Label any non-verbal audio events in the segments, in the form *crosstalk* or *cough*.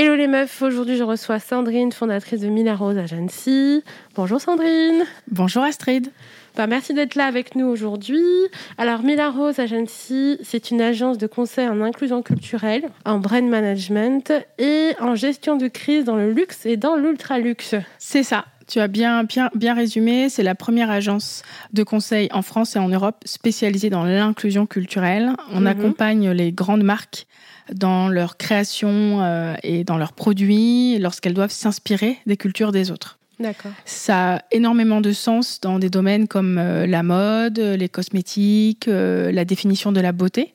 Hello les meufs, aujourd'hui je reçois Sandrine, fondatrice de Mila Rose Agency. Bonjour Sandrine. Bonjour Astrid. Bah, merci d'être là avec nous aujourd'hui. Alors Mila Rose Agency, c'est une agence de conseil en inclusion culturelle, en brand management et en gestion de crise dans le luxe et dans l'ultra luxe. C'est ça. Tu as bien, bien, bien résumé. C'est la première agence de conseil en France et en Europe spécialisée dans l'inclusion culturelle. On Mhm. accompagne les grandes marques dans leur création euh, et dans leurs produits lorsqu'elles doivent s'inspirer des cultures des autres. D'accord. Ça a énormément de sens dans des domaines comme euh, la mode, les cosmétiques, euh, la définition de la beauté.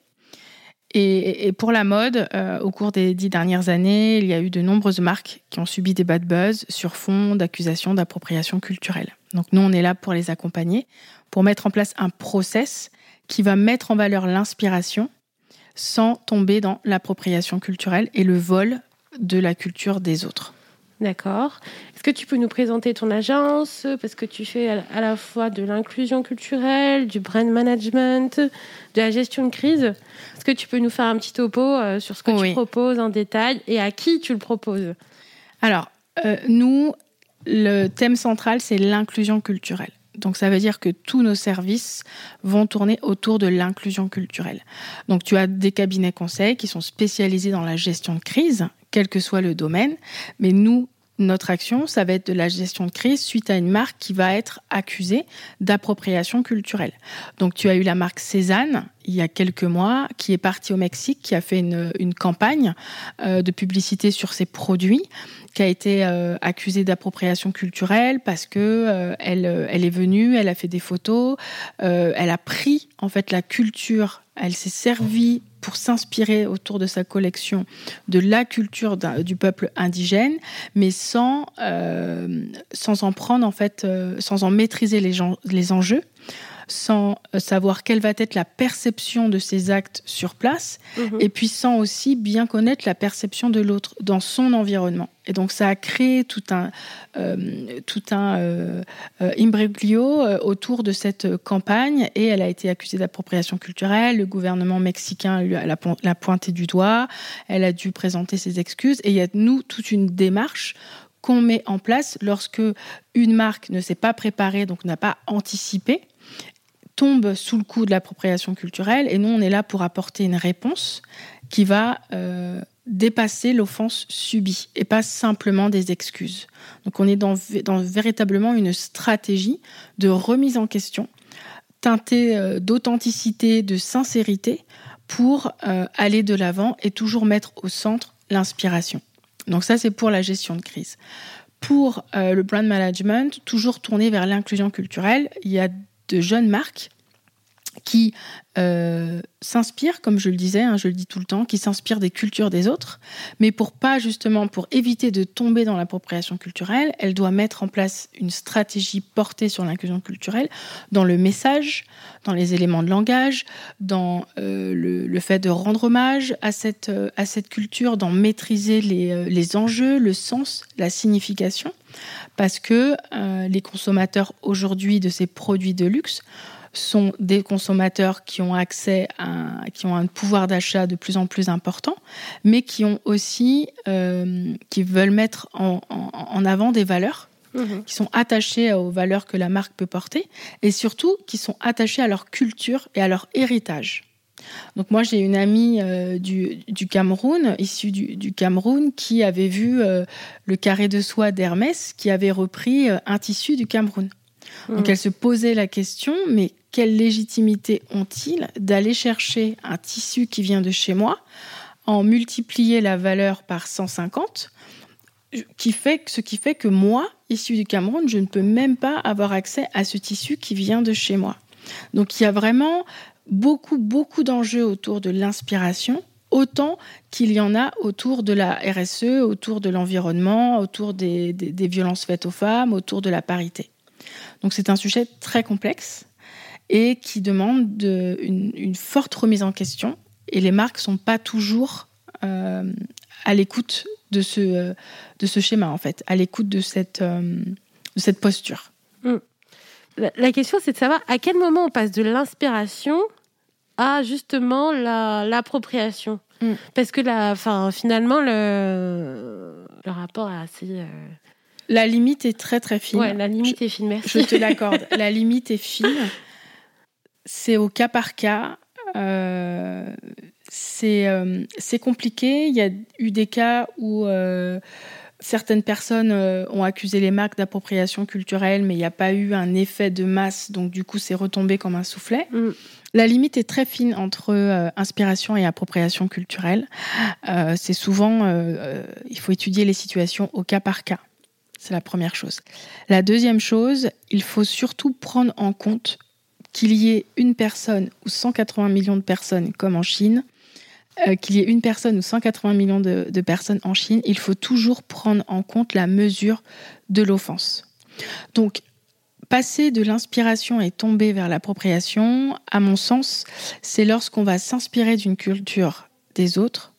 Et, pour la mode, au cours des dix dernières années, il y a eu de nombreuses marques qui ont subi des bad buzz sur fond d'accusations d'appropriation culturelle. Donc nous, on est là pour les accompagner, pour mettre en place un process qui va mettre en valeur l'inspiration sans tomber dans l'appropriation culturelle et le vol de la culture des autres. D'accord. Est-ce que tu peux nous présenter ton agence? Parce que tu fais à la fois de l'inclusion culturelle, du brand management, de la gestion de crise. Est-ce que tu peux nous faire un petit topo euh, sur ce que Oui. tu proposes en détail et à qui tu le proposes? Alors, euh, nous, le thème central, c'est l'inclusion culturelle. Donc, ça veut dire que tous nos services vont tourner autour de l'inclusion culturelle. Donc, tu as des cabinets conseils qui sont spécialisés dans la gestion de crise, quel que soit le domaine. Mais nous, notre action, ça va être de la gestion de crise suite à une marque qui va être accusée d'appropriation culturelle. Donc, tu as eu la marque Cézanne il y a quelques mois, qui est partie au Mexique, qui a fait une, campagne euh, de publicité sur ses produits qui a été euh, accusée d'appropriation culturelle parce que euh, elle, est venue, elle a fait des photos, elle a pris en fait la culture, elle s'est servie pour s'inspirer autour de sa collection de la culture du peuple indigène, mais sans euh, en prendre en fait, euh, sans en maîtriser les, gens, les enjeux sans euh, savoir quelle va être la perception de ces actes sur place, Mhm. et puis sans aussi bien connaître la perception de l'autre dans son environnement. Et donc ça a créé tout un, euh, tout un euh, euh, imbroglio autour de cette campagne, et elle a été accusée d'appropriation culturelle. Le gouvernement mexicain l'a pointé du doigt. Elle a dû présenter ses excuses, et il y a nous toute une démarche qu'on met en place lorsque une marque ne s'est pas préparée, donc n'a pas anticipé, tombe sous le coup de l'appropriation culturelle et nous on est là pour apporter une réponse qui va euh, dépasser l'offense subie et pas simplement des excuses. Donc on est dans, véritablement une stratégie de remise en question teintée euh, d'authenticité, de sincérité pour euh, aller de l'avant et toujours mettre au centre l'inspiration. Donc ça c'est pour la gestion de crise. Pour le brand management, toujours tourné vers l'inclusion culturelle, il y a de jeunes marques qui euh, s'inspirent, comme je le disais, hein, je le dis tout le temps, qui s'inspirent des cultures des autres, mais pour pas justement pour éviter de tomber dans l'appropriation culturelle, elle doit mettre en place une stratégie portée sur l'inclusion culturelle dans le message, dans les éléments de langage, dans euh, le, fait de rendre hommage à cette euh, à cette culture, d'en maîtriser les, les enjeux, le sens, la signification, parce que les consommateurs aujourd'hui de ces produits de luxe sont des consommateurs qui ont accès à, qui ont un pouvoir d'achat de plus en plus important, mais qui ont aussi, euh, qui veulent mettre en, en, en avant des valeurs mhm. qui sont attachés aux valeurs que la marque peut porter, et surtout qui sont attachés à leur culture et à leur héritage. Donc moi j'ai une amie euh, du, Cameroun, issue du, Cameroun, qui avait vu euh, le carré de soie d'Hermès, qui avait repris euh, un tissu du Cameroun. Donc elle se posait la question, mais quelle légitimité ont-ils d'aller chercher un tissu qui vient de chez moi, en multiplier la valeur par 150 qui fait, ce qui fait que moi, issu du Cameroun, je ne peux même pas avoir accès à ce tissu qui vient de chez moi. Donc il y a vraiment beaucoup, beaucoup d'enjeux autour de l'inspiration, autant qu'il y en a autour de la RSE, autour de l'environnement, autour des, violences faites aux femmes, autour de la parité. Donc c'est un sujet très complexe et qui demande une, forte remise en question. Et les marques ne sont pas toujours euh, à l'écoute de ce, de ce schéma, en fait, à l'écoute de cette, euh, de cette posture. Mm. La, question, c'est de savoir à quel moment on passe de l'inspiration à justement l'appropriation. Mm. Parce que la, finalement, le, le rapport est assez. Euh, la limite est très très fine. Ouais, la limite est fine, merci. Je te l'accorde. la limite est fine. *laughs* C'est au cas par cas. Euh, euh, c'est compliqué. Il y a eu des cas où euh, certaines personnes ont accusé les marques d'appropriation culturelle, mais il n'y a pas eu un effet de masse, donc du coup c'est retombé comme un soufflet. Mm. La limite est très fine entre inspiration et appropriation culturelle. c'est souvent, il faut étudier les situations au cas par cas. C'est la première chose. La deuxième chose, il faut surtout prendre en compte qu'il y ait une personne ou 180 millions de personnes comme en Chine euh, qu'il y ait une personne ou 180 millions de, personnes en Chine, il faut toujours prendre en compte la mesure de l'offense. Donc, passer de l'inspiration et tomber vers l'appropriation, à mon sens, c'est lorsqu'on va s'inspirer d'une culture des autres,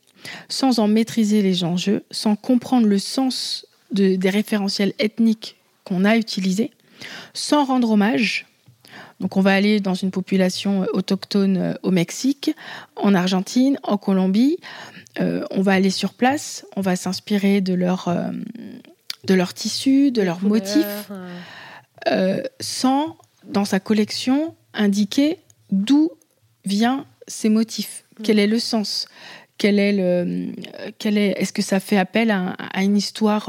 sans en maîtriser les enjeux, sans comprendre le sens des référentiels ethniques qu'on a utilisés, sans rendre hommage donc on va aller dans une population euh, autochtone euh, au Mexique, en Argentine, en Colombie. Euh, on va aller sur place, on va s'inspirer de leur, de leur tissu, de leurs motifs, sans, dans sa collection, indiquer d'où viennent ces motifs, mm. quel est le sens, quel est le, quel est, est-ce que ça fait appel à, une histoire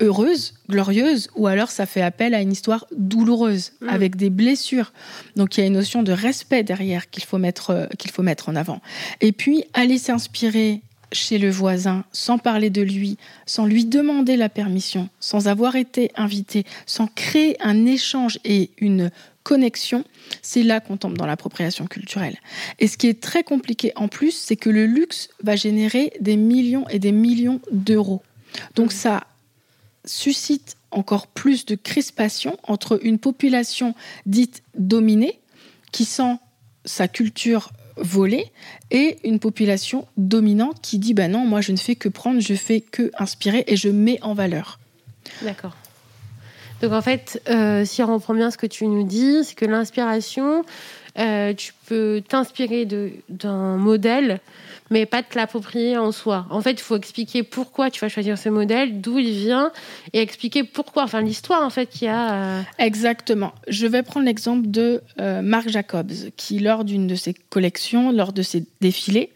heureuse, glorieuse, ou alors ça fait appel à une histoire douloureuse, mm. avec des blessures. Donc il y a une notion de respect derrière qu'il faut mettre, euh, qu'il faut mettre en avant. Et puis aller s'inspirer chez le voisin sans parler de lui, sans lui demander la permission, sans avoir été invité, sans créer un échange et une connexion, c'est là qu'on tombe dans l'appropriation culturelle. Et ce qui est très compliqué en plus, c'est que le luxe va générer des millions et des millions d'euros. Donc mm. ça suscite encore plus de crispation entre une population dite dominée, qui sent sa culture volée, et une population dominante qui dit ben non, moi je ne fais que prendre, je fais que inspirer et je mets en valeur. D'accord. Donc en fait, euh, si on reprend bien ce que tu nous dis, c'est que l'inspiration, euh, tu peux t'inspirer d'un modèle mais pas te l'approprier en soi. En fait, il faut expliquer pourquoi tu vas choisir ce modèle, d'où il vient, et expliquer pourquoi, enfin l'histoire en fait qu'il y a. Euh. Exactement. Je vais prendre l'exemple de euh, Marc Jacobs, qui lors d'une de ses collections, lors de ses défilés,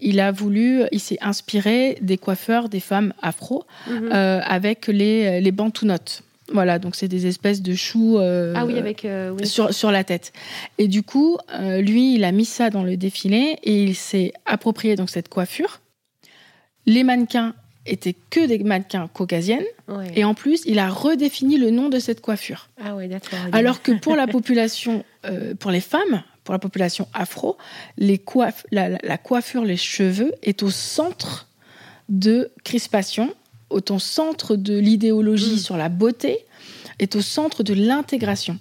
il a voulu, il s'est inspiré des coiffeurs des femmes afro mhm. euh, avec les, les bantounotes. Voilà, donc c'est des espèces de choux euh, ah oui, avec, euh, Sur, sur, la tête. Et du coup, euh, lui, il a mis ça dans le défilé et il s'est approprié donc cette coiffure. Les mannequins étaient que des mannequins caucasiennes. Et en plus, il a redéfini le nom de cette coiffure. Ah d'accord. Alors que pour la population, pour les femmes, pour la population afro, les la coiffure, les cheveux est au centre de crispation au centre de l'idéologie mm. sur la beauté, est au centre de l'intégration.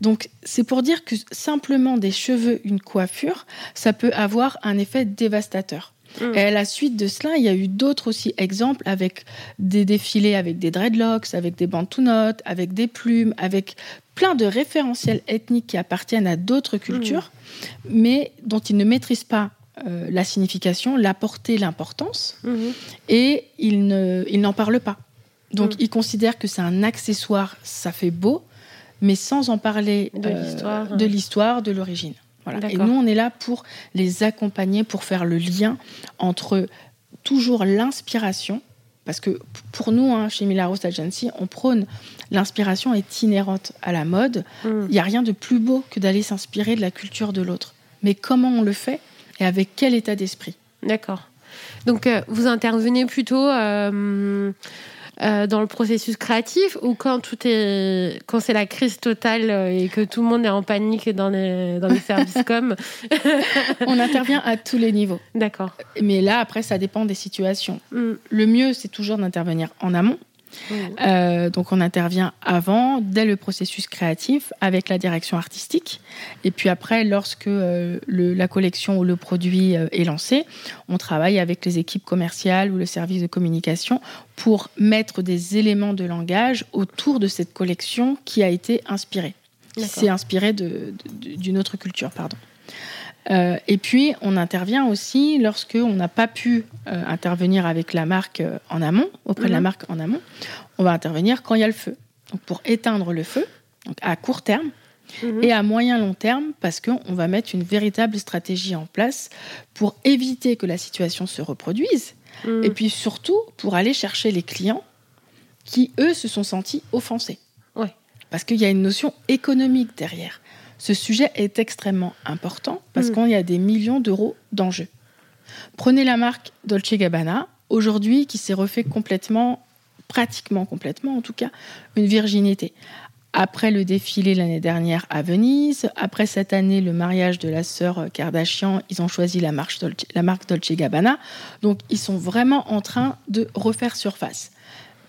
Donc c'est pour dire que simplement des cheveux, une coiffure, ça peut avoir un effet dévastateur. Mm. Et à la suite de cela, il y a eu d'autres aussi exemples avec des défilés avec des dreadlocks, avec des bandes notes, avec des plumes, avec plein de référentiels ethniques qui appartiennent à d'autres cultures, mm. mais dont ils ne maîtrisent pas euh, la signification, la portée, l'importance, mhm. et il n'en parle pas. Donc, Mm. ils considèrent que c'est un accessoire, ça fait beau, mais sans en parler De euh, l'histoire. de l'histoire, de l'origine. Voilà. Et nous, on est là pour les accompagner, pour faire le lien entre toujours l'inspiration, parce que pour nous, hein, chez Milagros Agency, on prône l'inspiration est inhérente à la mode. Mm. Il n'y a rien de plus beau que d'aller s'inspirer de la culture de l'autre. Mais comment on le fait? Et avec quel état d'esprit D'accord. Donc, euh, vous intervenez plutôt euh, euh, dans le processus créatif ou quand tout est, quand c'est la crise totale et que tout le monde est en panique dans les dans les services *laughs* com? *laughs* On intervient à tous les niveaux. D'accord. Mais là, après, ça dépend des situations. Mm. Le mieux, c'est toujours d'intervenir en amont. Euh, donc, on intervient avant, dès le processus créatif, avec la direction artistique. Et puis après, lorsque euh, le- la collection ou le produit euh, est lancé, on travaille avec les équipes commerciales ou le service de communication pour mettre des éléments de langage autour de cette collection qui a été inspirée, qui s'est inspirée d'une autre culture, pardon. Euh, et puis, on intervient aussi lorsque on n'a pas pu euh, intervenir avec la marque euh, en amont, auprès de la Mhm. marque en amont. On va intervenir quand il y a le feu. Donc, pour éteindre le feu, donc à court terme Mhm. et à moyen long terme, parce qu'on va mettre une véritable stratégie en place pour éviter que la situation se reproduise. Mm. Et puis surtout pour aller chercher les clients qui, eux, se sont sentis offensés. Ouais. Parce qu'il y a une notion économique derrière. Ce sujet est extrêmement important parce Mm. qu'il y a des millions d'euros d'enjeux. Prenez la marque Dolce Gabbana, aujourd'hui qui s'est refait complètement, pratiquement complètement en tout cas, une virginité. Après le défilé l'année dernière à Venise, après cette année le mariage de la sœur Kardashian, ils ont choisi la marque Dolce, la marque Dolce Gabbana. Donc ils sont vraiment en train de refaire surface.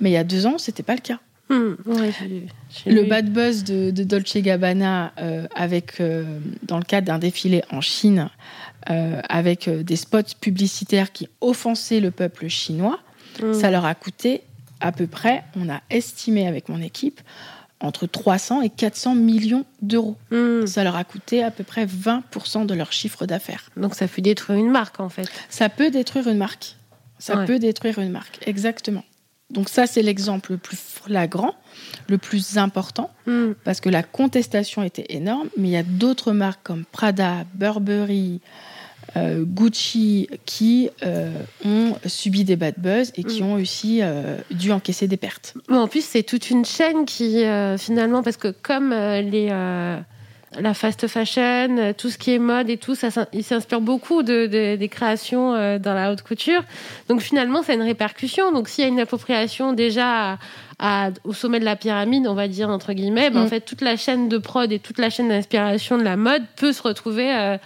Mais il y a deux ans, c'était pas le cas. Mm. Ouais, j'ai Le lu. bad buzz de, de Dolce Gabbana euh, avec, euh, dans le cadre d'un défilé en Chine euh, avec des spots publicitaires qui offensaient le peuple chinois, Mm. ça leur a coûté à peu près, on a estimé avec mon équipe, entre 300 et 400 millions d'euros. Mm. Ça leur a coûté à peu près 20% de leur chiffre d'affaires. Donc ça fait détruire une marque en fait. Ça peut détruire une marque. Ça Ouais. peut détruire une marque, exactement. Donc ça, c'est l'exemple le plus flagrant, le plus important, Mm. parce que la contestation était énorme, mais il y a d'autres marques comme Prada, Burberry, euh, Gucci qui euh, ont subi des bad buzz et qui Mm. ont aussi euh, dû encaisser des pertes. Mais en plus, c'est toute une chaîne qui, finalement, parce que comme les, la fast fashion, euh, tout ce qui est mode et tout, ça, il s'inspire beaucoup de, de- des créations euh, dans la haute couture. Donc finalement, ça a une répercussion. Donc s'il y a une appropriation déjà à- à- au sommet de la pyramide, on va dire entre guillemets, ben, en Mm. fait, toute la chaîne de prod et toute la chaîne d'inspiration de la mode peut se retrouver. euh,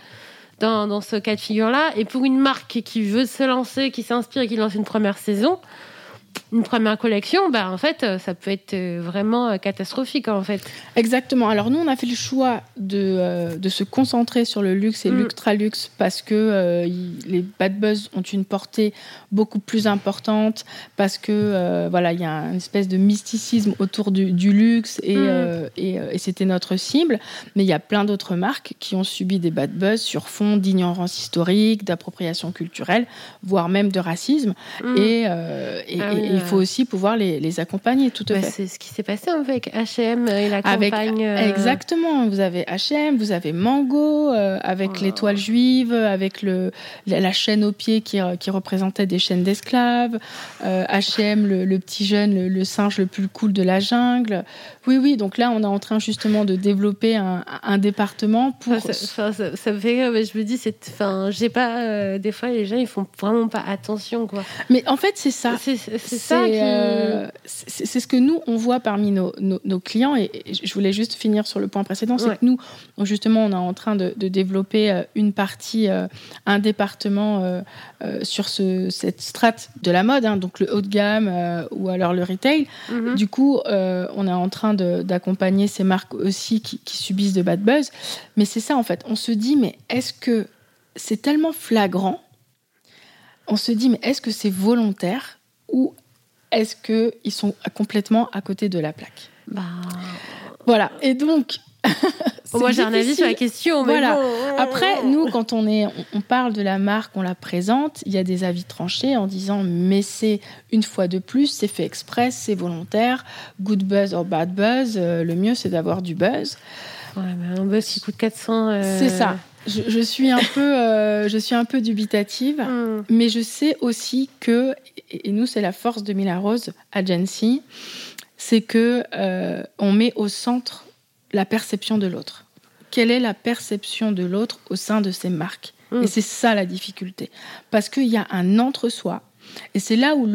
dans, dans ce cas de figure-là. Et pour une marque qui veut se lancer, qui s'inspire et qui lance une première saison, une première collection, bah, en fait, euh, ça peut être euh, vraiment euh, catastrophique, en fait. Exactement. Alors nous, on a fait le choix de, euh, de se concentrer sur le luxe et Mm. l'ultra luxe parce que euh, les bad buzz ont une portée beaucoup plus importante parce que euh, voilà, il y a une espèce de mysticisme autour du, du luxe et, Mm. et, et c'était notre cible. Mais il y a plein d'autres marques qui ont subi des bad buzz sur fond d'ignorance historique, d'appropriation culturelle, voire même de racisme. Mm. Et, et- Ah oui, et il faut aussi pouvoir les, les accompagner tout à Bah, fait. c'est ce qui s'est passé avec H&M et la Avec- campagne. euh, Exactement, vous avez H&M, vous avez Mango, euh, avec Oh. l'étoile juive, avec le, la, chaîne au pied qui, qui représentait des chaînes d'esclaves, euh, H&M, le, le petit jeune, le, le singe le plus cool de la jungle. Oui, oui, donc là, on est en train justement de développer un, un département pour... Enfin, ça, enfin, ça- ça me fait rire, mais je me dis, c'est, enfin, j'ai pas, euh, des fois, les gens, ils font vraiment pas attention, quoi. Mais en fait, c'est ça. C'est, c'est- ça qui. euh, c'est ce que nous, on voit parmi nos, nos- nos clients. Et, je voulais juste finir sur le point précédent. C'est Ouais. que nous, justement, on est en train de, de développer euh, une partie, euh, un département euh, sur ce, cette strate de la mode, hein, donc le haut de gamme ou alors le retail. Mhm. Du coup, on est en train d'accompagner ces marques aussi qui, qui subissent de bad buzz. Mais c'est ça, en fait. On se dit, mais est-ce que c'est tellement flagrant? On se dit, mais est-ce que c'est volontaire ou est-ce qu'ils sont complètement à côté de la plaque Bah, Voilà. Et donc, *laughs* Moi, j'ai un avis sur la question. voilà. Après, nous, quand on, est, on, parle de la marque, on la présente, il y a des avis tranchés en disant mais c'est une fois de plus, c'est fait express, c'est volontaire, good buzz or bad buzz. Euh, le mieux, c'est d'avoir du buzz. Ouais, mais un buzz qui coûte 400. Euh, c'est ça. Je, suis un peu, euh, je suis un peu dubitative, hmm. mais je sais aussi que, et nous, c'est la force de Mila Rose Agency, c'est que on met au centre la perception de l'autre. Quelle est la perception de l'autre au sein de ces marques mm. Et c'est ça la difficulté. Parce qu'il y a un entre-soi. Et c'est là où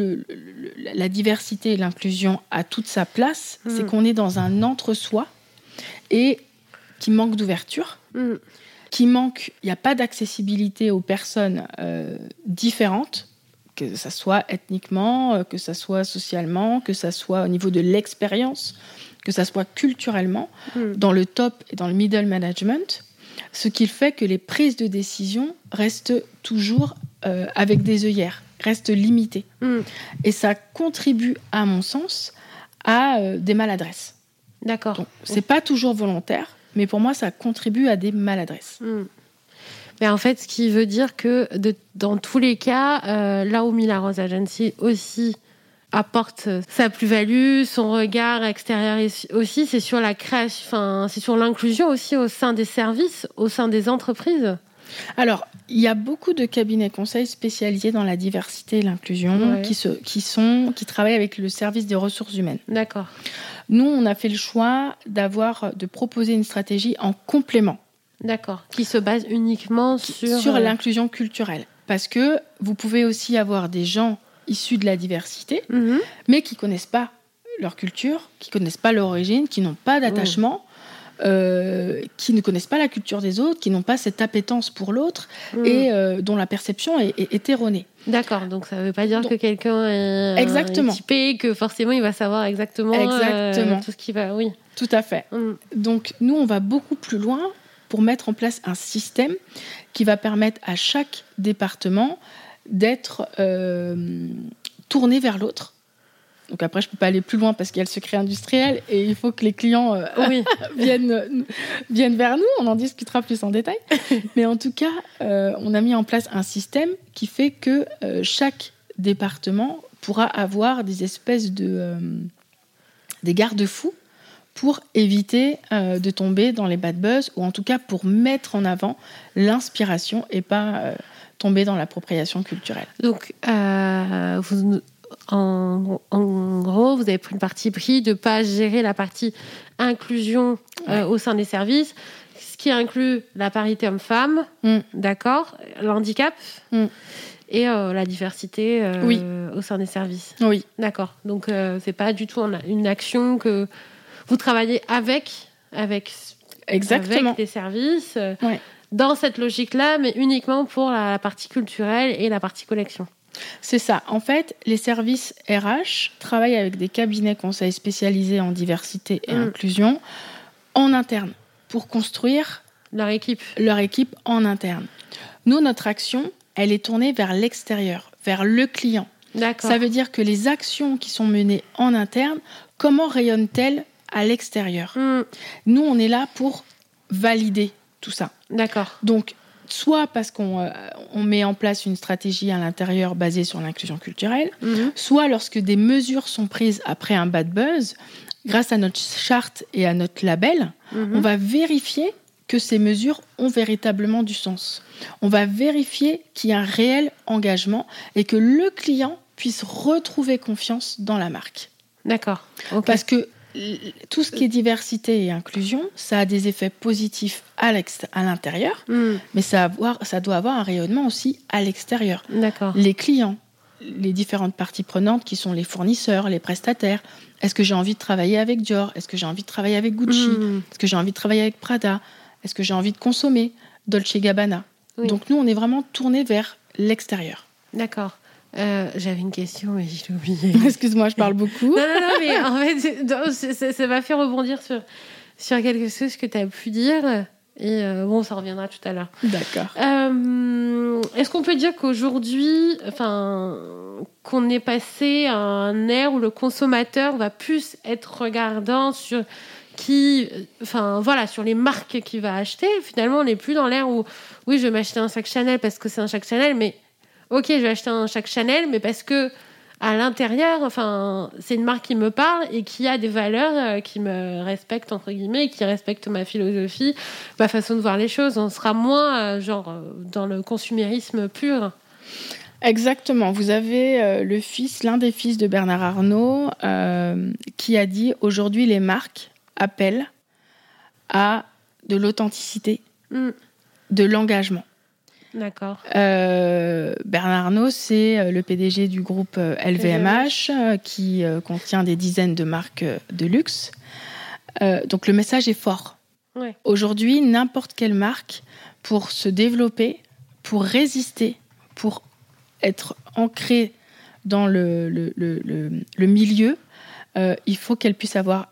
la diversité et l'inclusion a toute sa place. Mm. C'est qu'on est dans un entre-soi et qui manque d'ouverture. Qui manque, il n'y a pas d'accessibilité aux personnes euh, différentes, que ce soit ethniquement, euh, que ce soit socialement, que ce soit au niveau de l'expérience que ça soit culturellement, hmm. dans le top et dans le middle management, ce qui fait que les prises de décision restent toujours euh, avec des œillères, restent limitées. Hmm. Et ça contribue, à mon sens, à euh, des maladresses. D'accord. C'est pas toujours volontaire, mais pour moi, ça contribue à des maladresses. Hmm. Mais en fait, ce qui veut dire que de, dans tous les cas, euh, là où Mila Rose Agency aussi apporte sa plus-value, son regard extérieur aussi, c'est sur la création, enfin, c'est sur l'inclusion aussi au sein des services, au sein des entreprises. Alors, il y a beaucoup de cabinets conseils spécialisés dans la diversité et l'inclusion qui, qui, sont, qui travaillent avec le service des ressources humaines. D'accord. Nous, on a fait le choix d'avoir, de proposer une stratégie en complément. D'accord. Qui se base uniquement sur. Sur euh, l'inclusion culturelle. Parce que vous pouvez aussi avoir des gens issus de la diversité, mhm. mais qui connaissent pas leur culture, qui connaissent pas leur origine, qui n'ont pas d'attachement. Euh, qui ne connaissent pas la culture des autres, qui n'ont pas cette appétence pour l'autre mhm. et euh, dont la perception est, erronée. D'accord, donc ça ne veut pas dire que quelqu'un est, exactement. typé, que forcément il va savoir exactement, euh, exactement. tout ce qui va. Oui. Tout à fait. Mhm. Donc nous, on va beaucoup plus loin pour mettre en place un système qui va permettre à chaque département d'être euh, tourné vers l'autre. Donc après, je ne peux pas aller plus loin parce qu'il y a le secret industriel et il faut que les clients euh, *laughs* viennent, viennent vers nous. On en discutera plus en détail. *laughs* Mais en tout cas, euh, on a mis en place un système qui fait que chaque département pourra avoir des espèces de des garde-fous pour éviter de tomber dans les bad buzz ou en tout cas pour mettre en avant l'inspiration et pas tomber dans l'appropriation culturelle. Donc, euh, vous, en, gros, vous avez pris une partie pris de ne pas gérer la partie inclusion euh, au sein des services, ce qui inclut la parité homme-femme, mm. d'accord, l'handicap. Mm. Et euh, la diversité au sein des services. Oui. D'accord. Donc, c'est pas du tout une action que vous travaillez avec, avec, Exactement. avec des services. Ouais dans cette logique-là, mais uniquement pour la partie culturelle et la partie collection. C'est ça. En fait, les services RH travaillent avec des cabinets conseils spécialisés en diversité et mm. inclusion en interne pour construire leur équipe. Leur équipe en interne. Nous, notre action, elle est tournée vers l'extérieur, vers le client. Ça veut dire que les actions qui sont menées en interne, comment rayonnent-elles à l'extérieur? Mm. Nous, on est là pour valider tout ça. D'accord. Donc, soit parce qu'on euh, on met en place une stratégie à l'intérieur basée sur l'inclusion culturelle, mhm. soit lorsque des mesures sont prises après un bad buzz, grâce à notre charte et à notre label, mhm. on va vérifier que ces mesures ont véritablement du sens. On va vérifier qu'il y a un réel engagement et que le client puisse retrouver confiance dans la marque. D'accord. Parce que tout ce qui est diversité et inclusion, ça a des effets positifs à l'intérieur, hmm. mais ça, ça, doit avoir un rayonnement aussi à l'extérieur. Les clients, les différentes parties prenantes qui sont les fournisseurs, les prestataires. Est-ce que j'ai envie de travailler avec Dior? Est-ce que j'ai envie de travailler avec Gucci? Hmm. Est-ce que j'ai envie de travailler avec Prada? Est-ce que j'ai envie de consommer? Dolce Gabbana Donc nous, on est vraiment tourné vers l'extérieur. D'accord. Euh, j'avais une question, mais j'ai oublié. *laughs* Excuse-moi, je parle *laughs* beaucoup. non, non, non, mais en fait, *laughs* ça m'a fait rebondir sur, sur quelque chose que tu as pu dire. Et euh, bon, ça reviendra tout à l'heure. D'accord. Euh, Est-ce qu'on peut dire qu'aujourd'hui, enfin, qu'on est passé à un ère où le consommateur va plus être regardant sur qui, enfin voilà, sur les marques qu'il va acheter? Finalement, on n'est plus dans l'ère où, oui, je vais m'acheter un sac Chanel parce que c'est un sac Chanel, mais ok, je vais acheter un sac Chanel, mais parce que à l'intérieur, enfin, c'est une marque qui me parle et qui a des valeurs euh, qui me respectent entre guillemets, qui respectent ma philosophie, ma façon de voir les choses. On sera moins euh, genre euh, dans le consumérisme pur. Exactement. Vous avez le fils, l'un des fils de Bernard Arnault, euh, qui a dit aujourd'hui les marques appellent à de l'authenticité, Hmm, de l'engagement. D'accord. Euh, Bernard Arnault, c'est euh, le PDG du groupe LVMH euh, qui euh, contient des dizaines de marques de luxe. Euh, donc le message est fort. Ouais. Aujourd'hui, n'importe quelle marque, pour se développer, pour résister, pour être ancrée dans le, le, le- le- le milieu, il faut qu'elle puisse avoir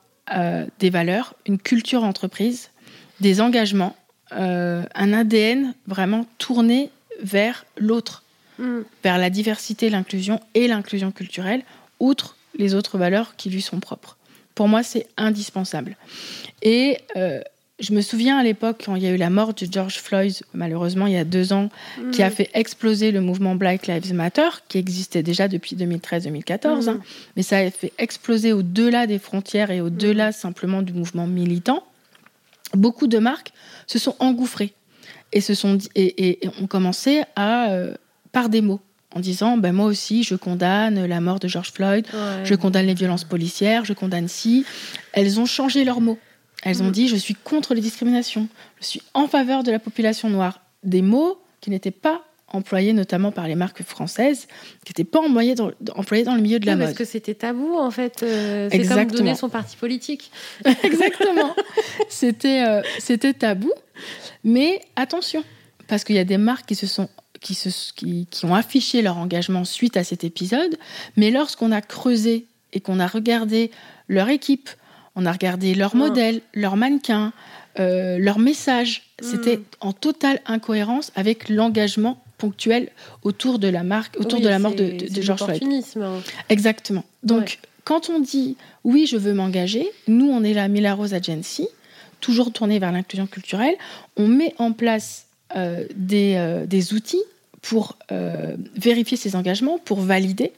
des valeurs, une culture entreprise, des engagements, euh, un ADN vraiment tourné vers l'autre, Hmm, vers la diversité, l'inclusion et l'inclusion culturelle, outre les autres valeurs qui lui sont propres. Pour moi, c'est indispensable. Et euh, je me souviens à l'époque, quand il y a eu la mort de George Floyd, malheureusement il y a deux ans, qui a fait exploser le mouvement Black Lives Matter, qui existait déjà depuis 2013-2014, hein, Mhm. mais ça a fait exploser au-delà des frontières et au-delà simplement du mouvement militant. Beaucoup de marques se sont engouffrées et, se sont et, et- et ont commencé à, euh, par des mots, en disant ben, Moi aussi, je condamne la mort de George Floyd, ouais. je condamne les violences policières, je condamne ci. Elles ont changé leurs mots. Elles ont Mhm. dit Je suis contre les discriminations, je suis en faveur de la population noire. Des mots qui n'étaient pas employés notamment par les marques françaises, qui n'étaient pas employés dans, employés dans le milieu de la Oui, mode. parce que c'était tabou en fait. Euh, c'est comme donner son parti politique. *laughs* Exactement. C'était euh, c'était tabou. Mais attention, parce qu'il y a des marques qui se sont qui, se, qui, qui ont affiché leur engagement suite à cet épisode, mais lorsqu'on a creusé et qu'on a regardé leur équipe, on a regardé leur Mm. modèle, leur mannequin, euh, leur message, c'était Mm. en totale incohérence avec l'engagement ponctuel autour de la marque, autour Oui, de la mort de, de- de George Floyd. hein. Exactement. Donc, Ouais. quand on dit oui, je veux m'engager, nous, on est la Mila Rose Agency, toujours tournée vers l'inclusion culturelle. On met en place euh, des, euh, des outils pour euh, vérifier ces engagements, pour valider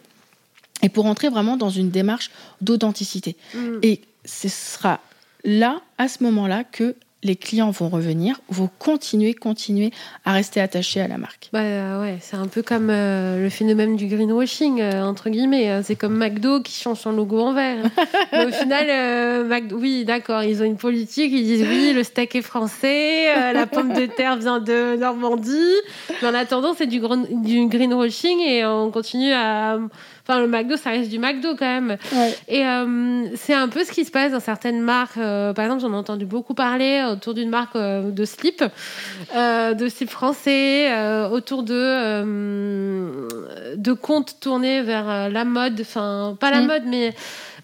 et pour entrer vraiment dans une démarche d'authenticité. Mm. Et ce sera là, à ce moment-là, que les clients vont revenir, vont continuer, continuer à rester attachés à la marque. Bah euh, ouais, c'est un peu comme euh, le phénomène du greenwashing, euh, entre guillemets. hein. C'est comme McDo qui change son logo en vert. *laughs* Mais au final, euh, Mc- oui, d'accord, ils ont une politique, ils disent oui, le steak est français, la pomme de terre vient de Normandie. Mais en attendant, c'est du greenwashing et on continue à... Enfin, le McDo, ça reste du McDo quand même. Et euh, c'est un peu ce qui se passe dans certaines marques. Euh, par exemple, j'en ai entendu beaucoup parler autour d'une marque euh, de slip, euh, de slip français, euh, autour de, euh, de comptes tournés vers euh, la mode, enfin, pas la Mm. mode, mais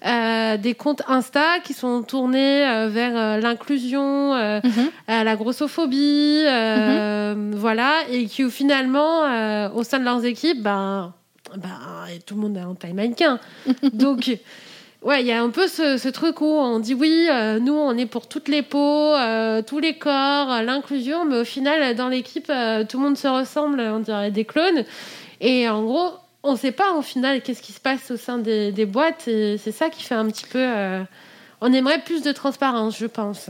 euh, des comptes Insta qui sont tournés euh, vers euh, l'inclusion, euh, Mhm. à la grossophobie, euh, voilà, et qui finalement, euh, au sein de leurs équipes, ben, ben, tout le monde est en taille mannequin. Donc, ouais, il y a un peu ce, truc où on dit oui, euh, nous, on est pour toutes les peaux, euh, tous les corps, euh, l'inclusion, mais au final, dans l'équipe, tout le monde se ressemble, on dirait des clones. Et en gros, on ne sait pas au final qu'est-ce qui se passe au sein des, des boîtes, et c'est ça qui fait un petit peu. on aimerait plus de transparence, je pense.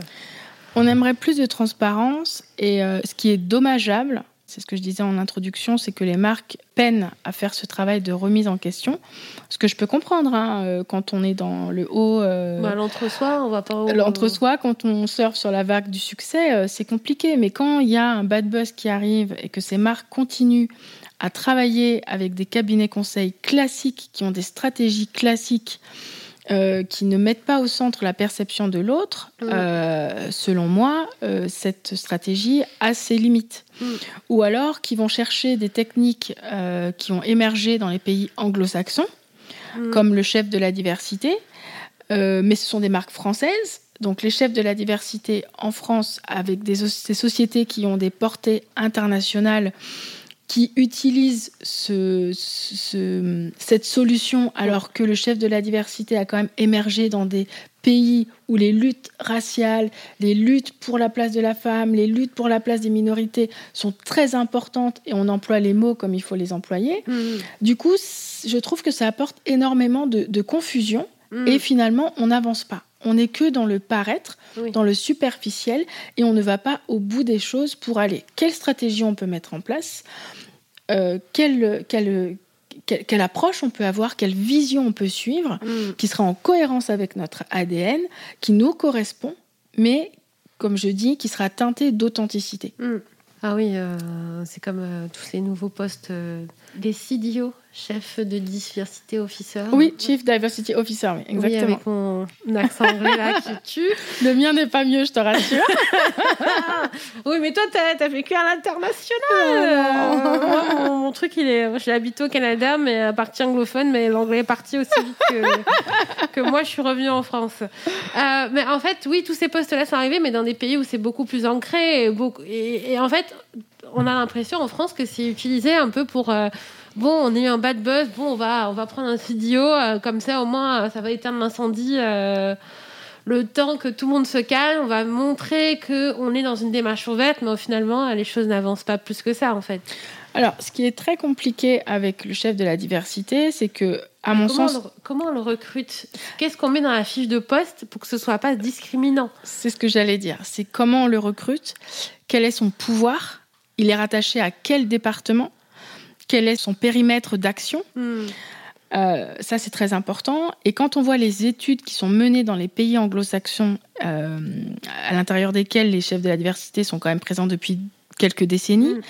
On aimerait plus de transparence et ce qui est dommageable, c'est ce que je disais en introduction, c'est que les marques peinent à faire ce travail de remise en question. Ce que je peux comprendre hein, euh, quand on est dans le haut. euh, Bah, L'entre-soi, on va pas. L'entre-soi, quand on surfe sur la vague du succès, euh, c'est compliqué. Mais quand il y a un bad buzz qui arrive et que ces marques continuent à travailler avec des cabinets conseils classiques, qui ont des stratégies classiques, euh, qui ne mettent pas au centre la perception de l'autre, Mm. euh, selon moi, euh, cette stratégie a ses limites. Mm. Ou alors qui vont chercher des techniques qui ont émergé dans les pays anglo-saxons, Mm. comme le chef de la diversité, mais ce sont des marques françaises donc les chefs de la diversité en France, avec des, des sociétés qui ont des portées internationales, qui ce, ce- cette solution alors que le chef de la diversité a quand même émergé dans des pays où les luttes raciales, les luttes pour la place de la femme, les luttes pour la place des minorités sont très importantes et on emploie les mots comme il faut les employer. Mm. Du coup, je trouve que ça apporte énormément de, de confusion Mm. et finalement, on n'avance pas. On n'est que dans le paraître, Oui. dans le superficiel, et on ne va pas au bout des choses pour aller. Quelle stratégie on peut mettre en place Euh, quelle, quelle, quelle, quelle approche on peut avoir Quelle vision on peut suivre Mm. qui sera en cohérence avec notre ADN, qui nous correspond, mais, comme je dis, qui sera teinté d'authenticité. Mm. Ah oui, euh, c'est comme euh, tous les nouveaux postes euh, des CDO, chef de diversité officer. Oui, Chief Diversity Officer, oui, Oui, exactement. avec mon accent anglais là qui tue. Le mien n'est pas mieux, je te rassure. *laughs* Oui, mais toi, t'as as vécu à l'international. Euh, moi, mon, mon truc, il est. J'ai habité au Canada, mais à partie anglophone, mais l'anglais est parti aussi vite que, que moi, je suis revenue en France. Euh, mais en fait, oui, tous ces postes-là sont arrivés, mais dans des pays où c'est beaucoup plus ancré. Et, beaucoup, et, et en fait, on a l'impression en France que c'est utilisé un peu pour. Euh, Bon, on a eu un bad buzz. Bon, on va, on va prendre un CDO. euh, comme ça, au moins, euh, ça va éteindre l'incendie. euh, le temps que tout le monde se calme, on va montrer que on est dans une démarche ouverte, mais finalement, les choses n'avancent pas plus que ça, en fait. Alors, ce qui est très compliqué avec le chef de la diversité, c'est que, à mon comment, sens, on le, comment on le recrute? Qu'est-ce qu'on met dans la fiche de poste pour que ce soit pas discriminant? C'est ce que j'allais dire. C'est comment on le recrute, quel est son pouvoir, il est rattaché à quel département, quel est son périmètre d'action. Hmm. Euh, ça, c'est très important. Et quand on voit les études qui sont menées dans les pays anglo-saxons, euh, à l'intérieur desquels les chefs de la diversité sont quand même présents depuis quelques décennies, Mm.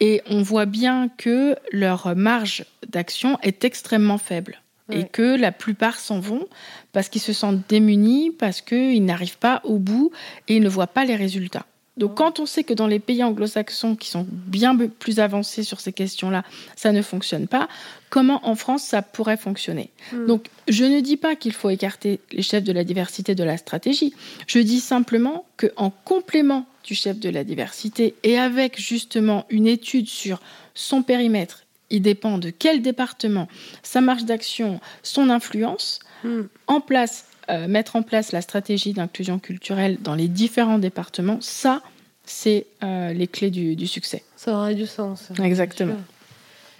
et on voit bien que leur marge d'action est extrêmement faible. Et que la plupart s'en vont parce qu'ils se sentent démunis, parce qu'ils n'arrivent pas au bout et ils ne voient pas les résultats. Donc quand on sait que dans les pays anglo-saxons qui sont bien plus avancés sur ces questions-là, ça ne fonctionne pas, comment en France ça pourrait fonctionner? Mm. Donc je ne dis pas qu'il faut écarter les chefs de la diversité de la stratégie, je dis simplement qu'en complément du chef de la diversité et avec justement une étude sur son périmètre, il dépend de quel département, sa marge d'action, son influence, Hmm. en place, euh, mettre en place la stratégie d'inclusion culturelle dans les différents départements, ça, c'est euh, les clés du, du succès. Ça aurait du sens. Exactement.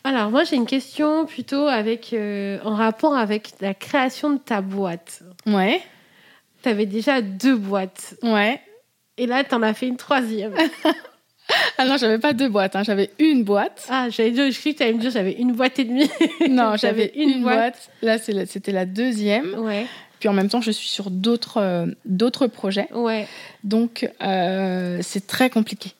Alors, moi, j'ai une question plutôt avec, euh, en rapport avec la création de ta boîte. Ouais, Tu avais déjà deux boîtes. ouais. Et là, tu en as fait une troisième. *laughs* Ah non, j'avais pas deux boîtes, hein, j'avais une boîte. Ah, j'avais dit, je que me dire j'avais une boîte et demie. Non, *laughs* j'avais une une, boîte. Là, c'était la deuxième. Ouais, Puis en même temps, je suis sur d'autres euh, d'autres projets. ouais, Donc, euh, c'est très compliqué.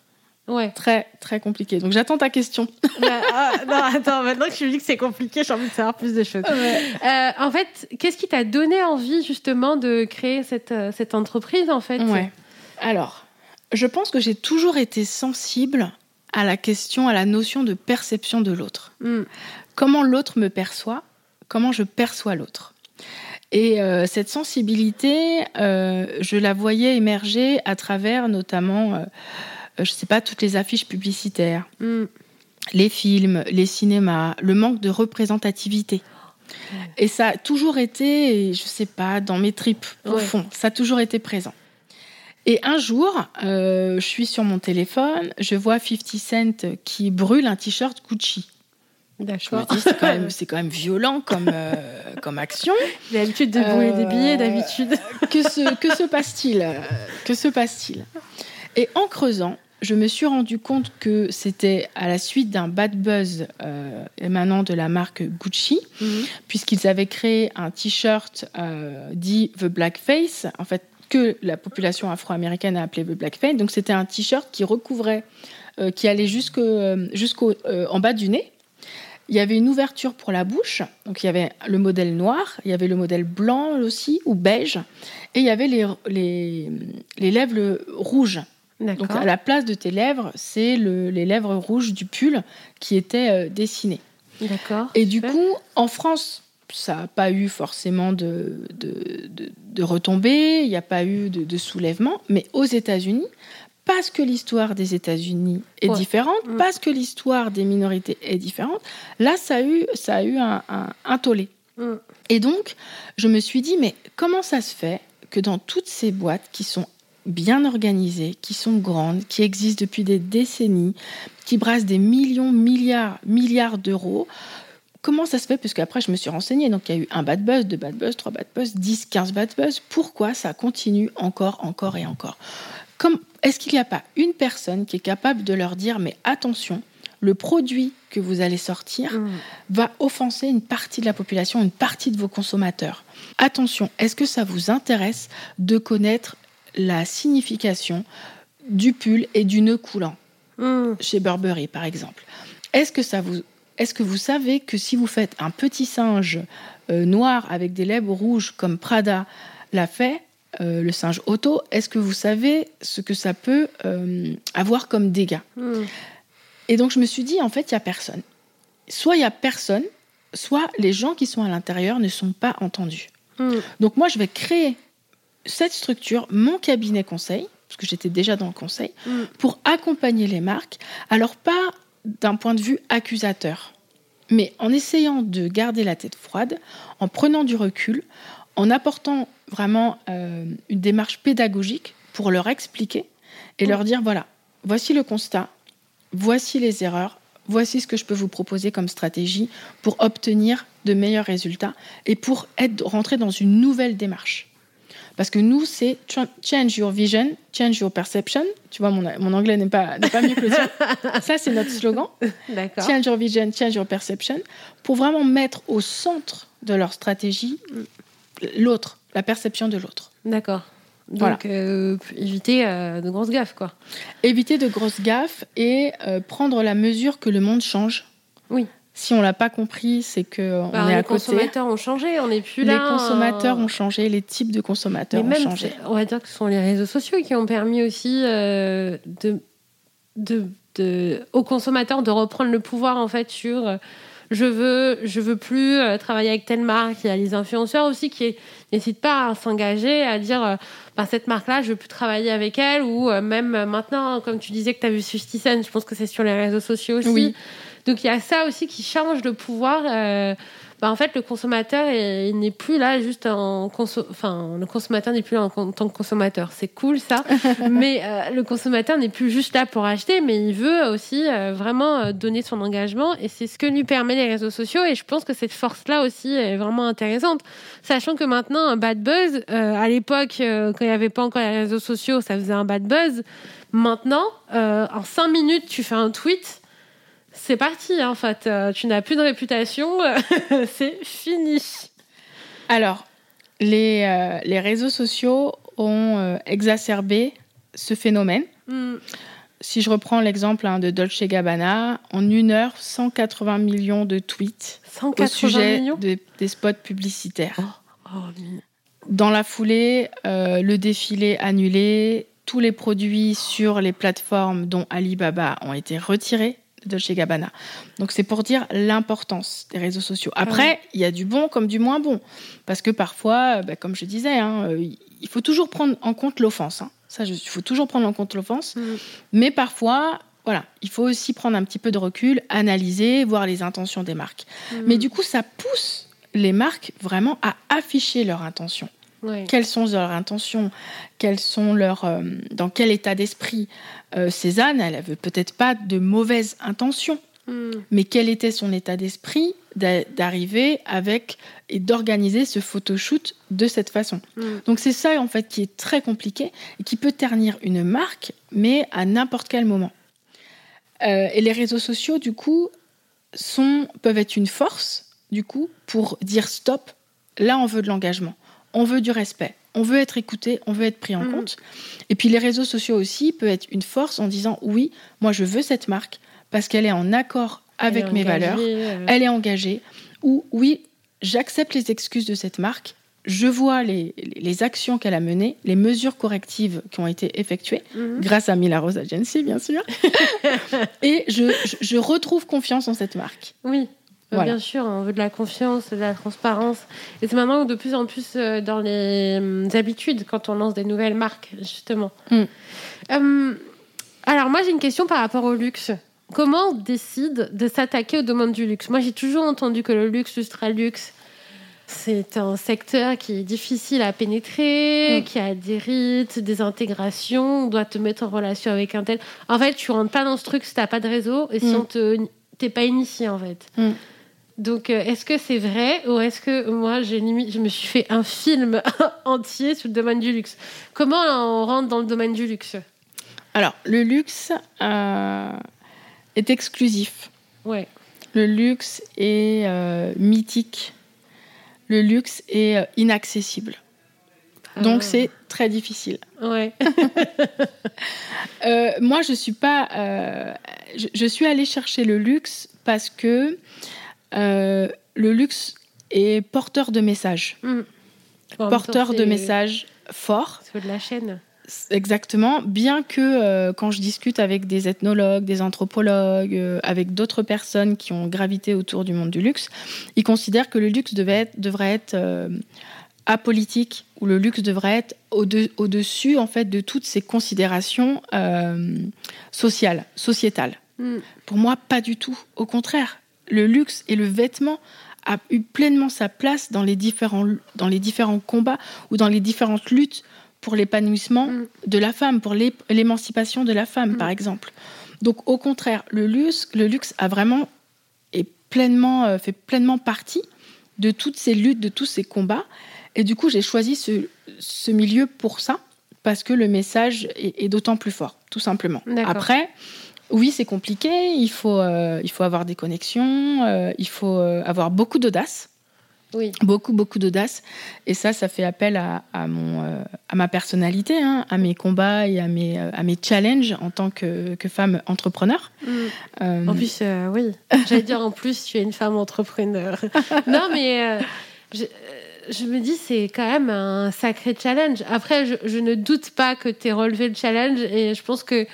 ouais. Très, très compliqué. Donc, j'attends ta question. *laughs* Bah, ah, non, attends, maintenant que tu me dis que c'est compliqué, j'ai envie de savoir plus de choses. Euh, en fait, qu'est-ce qui t'a donné envie justement de créer cette, cette entreprise en fait? Ouais. Alors, je pense que j'ai toujours été sensible à la question, à la notion de perception de l'autre. Hmm. Comment l'autre me perçoit, comment je perçois l'autre. Et euh, cette sensibilité, euh, je la voyais émerger à travers notamment, euh, je ne sais pas, toutes les affiches publicitaires, Hmm. les films, les cinémas, le manque de représentativité. Et ça a toujours été, je sais pas, dans mes tripes, au Ouais. fond, ça a toujours été présent. Et un jour, je suis sur mon téléphone, je vois 50 Cent qui brûle un t-shirt Gucci. D'accord. c'est quand même, c'est quand même violent comme, euh, *laughs* comme action. J'ai l'habitude de brûler des Euh, billets d'habitude. *laughs* Que se, passe-t-il? Euh, Que se passe-t-il? Et en creusant, je me suis rendu compte que c'était à la suite d'un bad buzz euh, émanant de la marque Gucci, Mhm. puisqu'ils avaient créé un t-shirt euh, dit The Blackface, en fait que la population afro-américaine a appelé The Blackface. Donc c'était un t-shirt qui recouvrait, euh, qui allait jusqu'au, euh, jusqu'au euh, en bas du nez. Il y avait une ouverture pour la bouche, donc il y avait le modèle noir, il y avait le modèle blanc aussi, ou beige, et il y avait les, les, les lèvres rouges. Donc à la place de tes lèvres, c'est le- les lèvres rouges du pull qui étaient euh, dessinées. D'accord. Et du coup, en France, ça n'a pas eu forcément de, de, de, retombées, il n'y a pas eu de, soulèvement, mais aux États-Unis, parce que l'histoire des États-Unis est différente, mm. parce que l'histoire des minorités est différente, là, ça a eu, ça a eu un, un, tollé. Mm. Et donc, je me suis dit, mais comment ça se fait que dans toutes ces boîtes qui sont bien organisées, qui sont grandes, qui existent depuis des décennies, qui brassent des millions, milliards, milliards d'euros, comment ça se fait? Parce qu'après, je me suis renseignée. Donc, il y a eu un bad buzz, deux bad buzz, trois bad buzz, 10, 15 bad buzz. Pourquoi ça continue encore, encore et encore? Est-ce qu'il n'y a pas une personne qui est capable de leur dire, mais attention, le produit que vous allez sortir mm. va offenser une partie de la population, une partie de vos consommateurs. Attention, est-ce que ça vous intéresse de connaître la signification du pull et du nœud coulant mm. chez Burberry, par exemple? Est-ce que ça vous est-ce que vous savez que si vous faites un petit singe euh, noir avec des lèvres rouges comme Prada l'a fait, euh, le singe auto, est-ce que vous savez ce que ça peut euh, avoir comme dégâts? Hmm. Et donc je me suis dit, en fait, il n'y a personne. Soit il n'y a personne, soit les gens qui sont à l'intérieur ne sont pas entendus. Hmm. Donc moi, je vais créer cette structure, mon cabinet conseil, parce que j'étais déjà dans le conseil, hmm. pour accompagner les marques. Alors pas d'un point de vue accusateur, mais en essayant de garder la tête froide, en prenant du recul, en apportant vraiment euh, une démarche pédagogique pour leur expliquer et leur dire voilà, voici le constat, voici les erreurs, voici ce que je peux vous proposer comme stratégie pour obtenir de meilleurs résultats et pour être rentré dans une nouvelle démarche. Parce que nous, c'est change your vision, change your perception. Tu vois, mon, mon anglais n'est pas, pas mieux que le tien. *laughs* Ça, c'est notre slogan. Change your vision, change your perception. Pour vraiment mettre au centre de leur stratégie l'autre, la perception de l'autre. D'accord. Donc, euh, éviter euh, de grosses gaffes, quoi. Éviter de grosses gaffes et euh, prendre la mesure que le monde change. Oui si on l'a pas compris, c'est que on bah, est à côté. Les consommateurs ont changé, on n'est plus là. Les consommateurs ont changé, les types de consommateurs ont changé. On va dire que ce sont les réseaux sociaux qui ont permis aussi euh, de, de, aux consommateurs de reprendre le pouvoir en fait sur je veux je veux plus euh, travailler avec telle marque. Il y a les influenceurs aussi qui n'hésitent pas à s'engager, à dire bah, cette marque-là, je veux plus travailler avec elle ou même maintenant, comme tu disais que tu as vu 50 je pense que c'est sur les réseaux sociaux aussi. Oui donc il y a ça aussi qui change le pouvoir. Euh, bah, en fait, le consommateur il n'est plus là juste en enfin le consommateur n'est plus là en, tant que consommateur. C'est cool ça, *laughs* mais euh, le consommateur n'est plus juste là pour acheter, mais il veut aussi euh, vraiment donner son engagement et c'est ce que lui permet les réseaux sociaux. Et je pense que cette force-là aussi est vraiment intéressante, sachant que maintenant un bad buzz, à l'époque quand il n'y avait pas encore les réseaux sociaux, ça faisait un bad buzz. Maintenant, en cinq minutes, tu fais un tweet c'est parti, hein, en fait. Euh, tu n'as plus de réputation, *laughs* c'est fini. Alors, les, euh, les réseaux sociaux ont euh, exacerbé ce phénomène. Hmm. Si je reprends l'exemple hein, de Dolce Gabbana, en une heure, 180 millions de tweets au sujet des spots publicitaires. Oh, oh, Dans la foulée, le défilé annulé, tous les produits sur les plateformes dont Alibaba ont été retirés Dolce Gabbana. Donc c'est pour dire l'importance des réseaux sociaux. Après, il y a du bon comme du moins bon. Parce que parfois, bah, comme je disais, hein, euh, il faut toujours prendre en compte l'offense. Hein. Ça, il faut toujours prendre en compte l'offense. Mm. Mais parfois, voilà, il faut aussi prendre un petit peu de recul, analyser, voir les intentions des marques. Mm. Mais du coup, ça pousse les marques vraiment à afficher leurs Quelles sont leurs intentions? Quelles sont leurs, euh, Dans quel état d'esprit euh, Cézanne, elle avait peut-être pas de mauvaises intentions, hmm. mais quel était son état d'esprit d'arriver avec et d'organiser ce photoshoot de cette façon? Hmm. Donc c'est ça en fait qui est très compliqué et qui peut ternir une marque, mais à n'importe quel moment. Euh, et les réseaux sociaux, du coup, sont, peuvent être une force, du coup, pour dire stop. Là, on veut de l'engagement on veut du respect, on veut être écouté, on veut être pris en mhm. compte. Et puis les réseaux sociaux aussi peuvent être une force en disant oui, moi je veux cette marque parce qu'elle est en accord avec mes valeurs, euh. elle est engagée, ou oui, j'accepte les excuses de cette marque, je vois les, actions qu'elle a menées, les mesures correctives qui ont été effectuées, mhm. grâce à Mila Rose Agency, bien sûr. *laughs* et je, retrouve confiance en cette marque. Oui. Euh, bien sûr, on veut de la confiance, de la transparence. Et c'est maintenant de plus en plus euh, dans les hum, habitudes quand on lance des nouvelles marques, justement. Mm. Hum, alors moi, j'ai une question par rapport au luxe. Comment on décide de s'attaquer au domaine du luxe? Moi, j'ai toujours entendu que le luxe, l'ultra-luxe, c'est un secteur qui est difficile à pénétrer, mm. qui a des rites, des intégrations, on doit te mettre en relation avec un tel. En fait, tu rentres pas dans ce truc si t'as pas de réseau et si mm. on te t'es pas initié en fait. Donc, euh, est-ce que c'est vrai ou est-ce que moi, j'ai limite, je me suis fait un film *laughs* entier sur le domaine du luxe? Comment on rentre dans le domaine du luxe? Alors, le luxe euh, est exclusif. Ouais. Le luxe est euh, mythique. Le luxe est inaccessible. Donc, ah. c'est très difficile. Ouais. *laughs* moi, je suis pas. Je, je, suis allée chercher le luxe parce que euh, le luxe est porteur de messages. Mm. porteur de messages forts. C'est de la chaîne. Exactement. Bien que euh, quand je discute avec des ethnologues, des anthropologues, euh, avec d'autres personnes qui ont gravité autour du monde du luxe, ils considèrent que le luxe devait devrait être apolitique ou le luxe devrait être au-dessus en fait de toutes ces considérations sociales, sociétales. Mm. Pour moi, pas du tout. Au contraire, le luxe et le vêtement a eu pleinement sa place dans les différents, dans les différents combats ou dans les différentes luttes pour l'épanouissement mm. de la femme, pour l'émancipation de la femme, mm. par exemple. Donc, au contraire, le luxe, le luxe a vraiment est pleinement, euh, fait pleinement partie de toutes ces luttes, de tous ces combats. Et du coup, j'ai choisi ce, milieu pour ça, parce que le message est, est d'autant plus fort, tout simplement. Après, oui, c'est compliqué. Il faut, euh, il faut avoir des connexions. Euh, il faut euh, avoir beaucoup d'audace. Oui. Beaucoup, beaucoup d'audace. Et ça, ça fait appel à, mon, à ma personnalité, hein, à mes combats et à mes, à mes challenges en tant que, que femme entrepreneur. Mm. En plus, oui. J'allais dire, en plus, tu es une femme entrepreneur. *laughs* non, mais je, je, me dis, c'est quand même un sacré challenge. Après, je, je ne doute pas que tu aies relevé le challenge et je pense que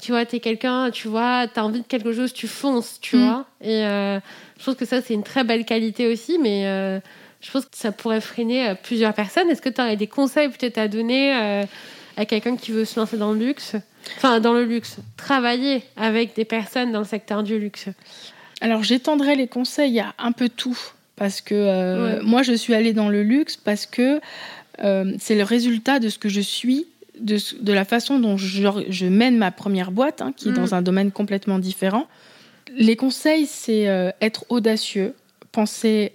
tu vois, tu es quelqu'un, tu vois, tu as envie de quelque chose, tu fonces, tu mm. vois. Et euh, je pense que ça, c'est une très belle qualité aussi, mais euh, je pense que ça pourrait freiner euh, plusieurs personnes. Est-ce que tu aurais des conseils peut-être à donner à quelqu'un qui veut se lancer dans le luxe? Enfin, dans le luxe, travailler avec des personnes dans le secteur du luxe Alors, j'étendrai les conseils à un peu tout. Parce que moi, je suis allée dans le luxe parce que c'est le résultat de ce que je suis de, la façon dont je, mène ma première boîte, hein, qui est dans mm. un domaine complètement différent. Les conseils, c'est euh, être audacieux, penser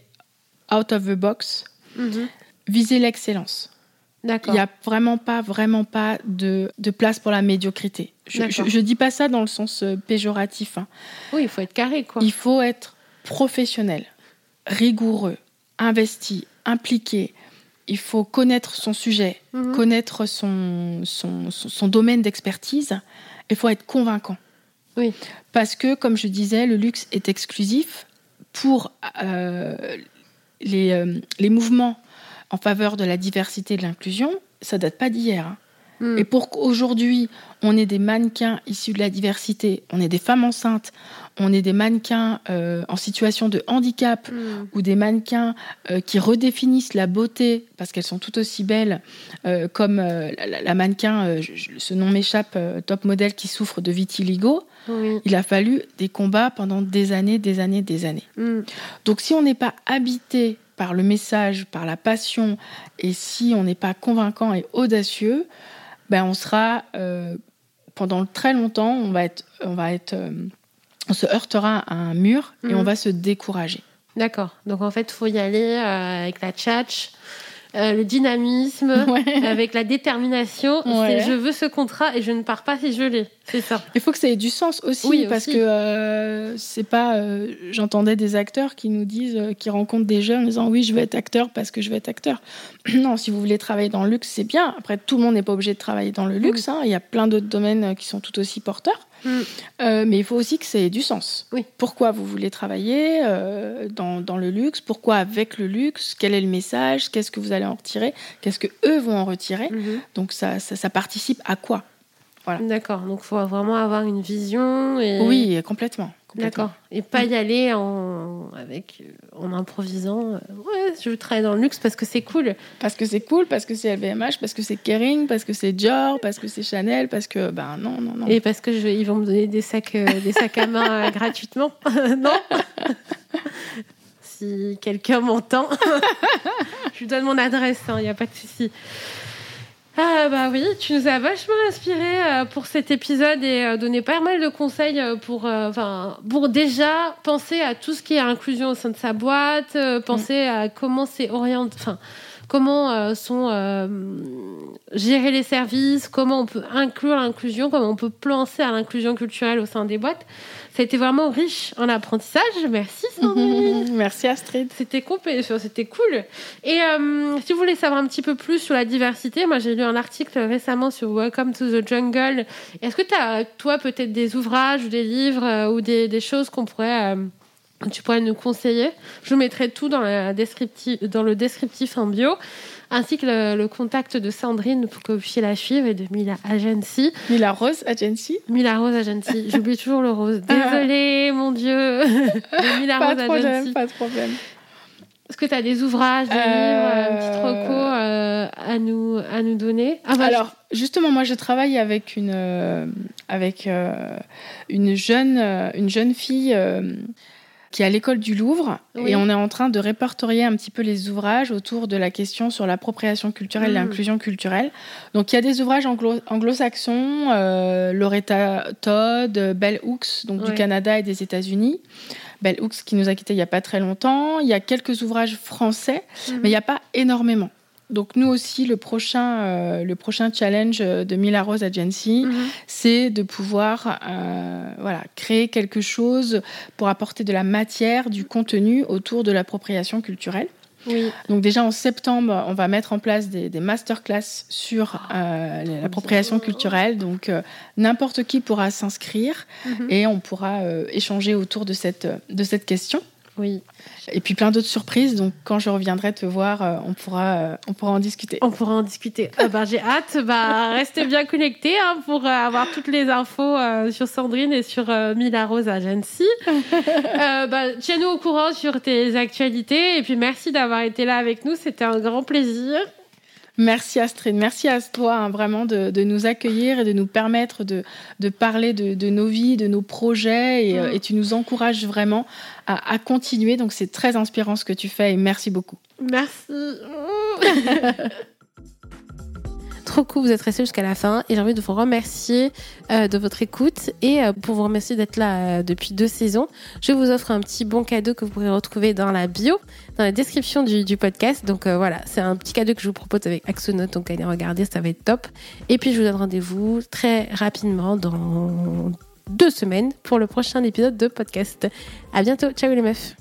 out of the box, mm-hmm. viser l'excellence. Il n'y a vraiment pas, vraiment pas de, place pour la médiocrité. Je ne dis pas ça dans le sens euh, péjoratif. Hein. Oui, il faut être carré, quoi. Il faut être professionnel, rigoureux, investi, impliqué, il faut connaître son sujet, mhm. connaître son, son, domaine d'expertise. Il faut être convaincant. Oui. Parce que, comme je disais, le luxe est exclusif pour euh, les, euh, les, mouvements en faveur de la diversité et de l'inclusion. Ça date pas d'hier. Hein. Mm. Et pour qu'aujourd'hui, on ait des mannequins issus de la diversité, on ait des femmes enceintes, on ait des mannequins euh, en situation de handicap mm. ou des mannequins euh, qui redéfinissent la beauté parce qu'elles sont tout aussi belles, euh, comme la, mannequin, ce nom m'échappe, top modèle qui souffre de vitiligo. Il a fallu des combats pendant des années, des années, des années. Mm. Donc si on n'est pas habité par le message, par la passion, et si on n'est pas convaincant et audacieux, ben on sera euh, pendant très longtemps, on va être, on va être, euh, on se heurtera à un mur et on mhm. va se décourager. D'accord. Donc en fait, il faut y aller euh, avec la tchatch, euh, le dynamisme, *laughs* avec la détermination. Je veux ce contrat et je ne pars pas si je l'ai. C'est ça. Il faut que ça ait du sens aussi, parce que euh, c'est pas. Euh, j'entendais des acteurs qui nous disent, qui rencontrent des jeunes en disant oui, je veux être acteur parce que je veux être acteur. *clears throat* non, si vous voulez travailler dans le luxe, c'est bien. Après, tout le monde n'est pas obligé de travailler dans le luxe. Hein. Il y a plein d'autres domaines qui sont tout aussi porteurs. Mm. Euh, mais il faut aussi que ça ait du sens. Oui. Pourquoi vous voulez travailler euh, dans, dans, le luxe? Pourquoi avec le luxe? Quel est le message? Qu'est-ce que vous allez en retirer? Qu'est-ce que eux vont en retirer? Mm-hmm. Donc ça, ça, participe à quoi? Voilà. D'accord. Donc il faut vraiment avoir une vision. Et... Oui, complètement. D'accord. Et pas y aller en, avec, en improvisant. Ouais, je veux travailler dans le luxe parce que c'est cool. Parce que c'est cool, parce que c'est LVMH, parce que c'est Kering, parce que c'est Dior, parce que c'est Chanel, parce que. Ben non, non, non. Et parce que je, ils vont me donner des sacs, des sacs à main gratuitement. *laughs* non Si quelqu'un m'entend, *laughs* je lui donne mon adresse, il hein, n'y a pas de souci. Ah bah oui, tu nous as vachement inspiré euh, pour cet épisode et euh, donné pas mal de conseils euh, pour, enfin, pour déjà penser à tout ce qui est inclusion au sein de sa boîte, penser à comment c'est enfin comment sont gérer les services, comment on peut inclure l'inclusion, comment on peut penser à l'inclusion culturelle au sein des boîtes. Ça a été vraiment riche en apprentissage. Merci Sandrine. *laughs* Merci Astrid. C'était c'était cool. Et euh, si vous voulez savoir un petit peu plus sur la diversité, moi j'ai lu un article récemment sur Welcome to the Jungle. Est-ce que tu as, toi, peut-être des ouvrages ou des livres euh, ou des, choses qu'on pourrait... Euh, tu pourrais nous conseiller. Je mettrai tout dans, la descriptif, dans le descriptif en bio ainsi que le, contact de Sandrine pour que vous puissiez la suivre et de Mila Agency. Mila Rose Agency Mila Rose Agency. *laughs* J'oublie toujours le rose. Désolée, mon Dieu. *laughs* de Mila pas Rose de problème, Agency. Pas de problème. Est-ce que tu as des ouvrages, des livres, un petit reco euh, à, nous, à nous donner? Ah, bah, Alors, justement, moi, je travaille avec une, euh, avec, euh, une, jeune, une jeune fille qui est à l'école du Louvre. Et on est en train de répertorier un petit peu les ouvrages autour de la question sur l'appropriation culturelle et mmh. l'inclusion culturelle. Donc il y a des ouvrages anglo-saxons, euh, Loretta Todd, Bell Hooks, donc du Canada et des États-Unis. Bell Hooks qui nous a quittés il n'y a pas très longtemps. Il y a quelques ouvrages français, mmh. mais il n'y a pas énormément. Donc nous aussi, le prochain, euh, le prochain challenge de Mila Rose Agency, mhm. c'est de pouvoir euh, voilà, créer quelque chose pour apporter de la matière, du contenu autour de l'appropriation culturelle. Oui. Donc déjà en septembre, on va mettre en place des, des masterclass sur euh, l'appropriation culturelle. Donc n'importe qui pourra s'inscrire mhm. et on pourra échanger autour de cette, de cette question. Oui. Et puis plein d'autres surprises. Donc quand je reviendrai te voir, euh, on pourra, euh, on pourra en discuter. On pourra en discuter. Ah bah, j'ai hâte. Bah, restez bien connectés hein, pour euh, avoir toutes les infos sur Sandrine et sur Mila Rose Agency. *laughs* bah, Tiens-nous au courant sur tes actualités. Et puis merci d'avoir été là avec nous. C'était un grand plaisir. Merci Astrid, merci à toi hein, vraiment de, nous accueillir et de nous permettre de, parler de, nos vies, de nos projets et, mm. et tu nous encourages vraiment à, à continuer. Donc c'est très inspirant ce que tu fais et merci beaucoup. Merci. *laughs* trop cool, vous êtes restés jusqu'à la fin et j'ai envie de vous remercier euh, de votre écoute et euh, pour vous remercier d'être là euh, depuis deux saisons. Je vous offre un petit bon cadeau que vous pourrez retrouver dans la bio, dans la description du, podcast. Donc voilà, c'est un petit cadeau que je vous propose avec Axonote, donc allez regarder, ça va être top. Et puis je vous donne rendez-vous très rapidement dans deux semaines pour le prochain épisode de podcast. À bientôt, ciao les meufs.